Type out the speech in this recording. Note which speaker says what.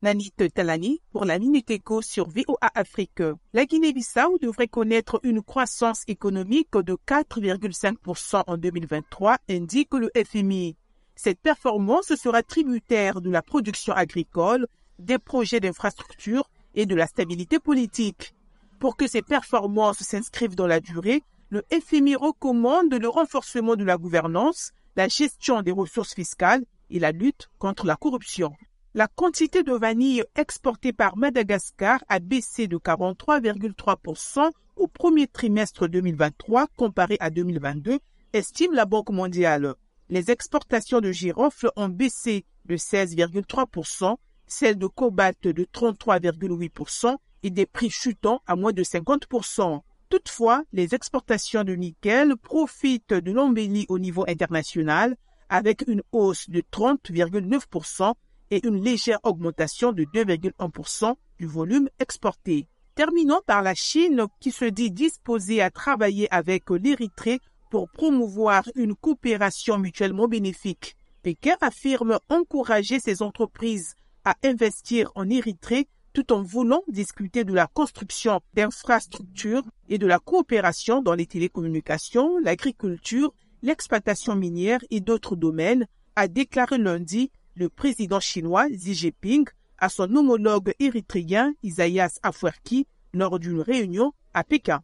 Speaker 1: Nanit Talani pour la Minute Éco sur VOA Afrique. La Guinée-Bissau devrait connaître une croissance économique de 4,5% en 2023, indique le FMI. Cette performance sera tributaire de la production agricole, des projets d'infrastructure et de la stabilité politique. Pour que ces performances s'inscrivent dans la durée, le FMI recommande le renforcement de la gouvernance, la gestion des ressources fiscales et la lutte contre la corruption. La quantité de vanille exportée par Madagascar a baissé de 43,3% au premier trimestre 2023 comparé à 2022, estime la Banque mondiale. Les exportations de girofle ont baissé de 16,3%, celles de cobalt de 33,8% et des prix chutant à moins de 50%. Toutefois, les exportations de nickel profitent de l'embellie au niveau international avec une hausse de 30,9% et une légère augmentation de 2,1% du volume exporté. Terminons par la Chine qui se dit disposée à travailler avec l'Érythrée pour promouvoir une coopération mutuellement bénéfique. Pékin affirme encourager ses entreprises à investir en Érythrée tout en voulant discuter de la construction d'infrastructures et de la coopération dans les télécommunications, l'agriculture, l'exploitation minière et d'autres domaines, a déclaré lundi le président chinois Xi Jinping à son homologue érythréen Isaias Afwerki lors d'une réunion à Pékin.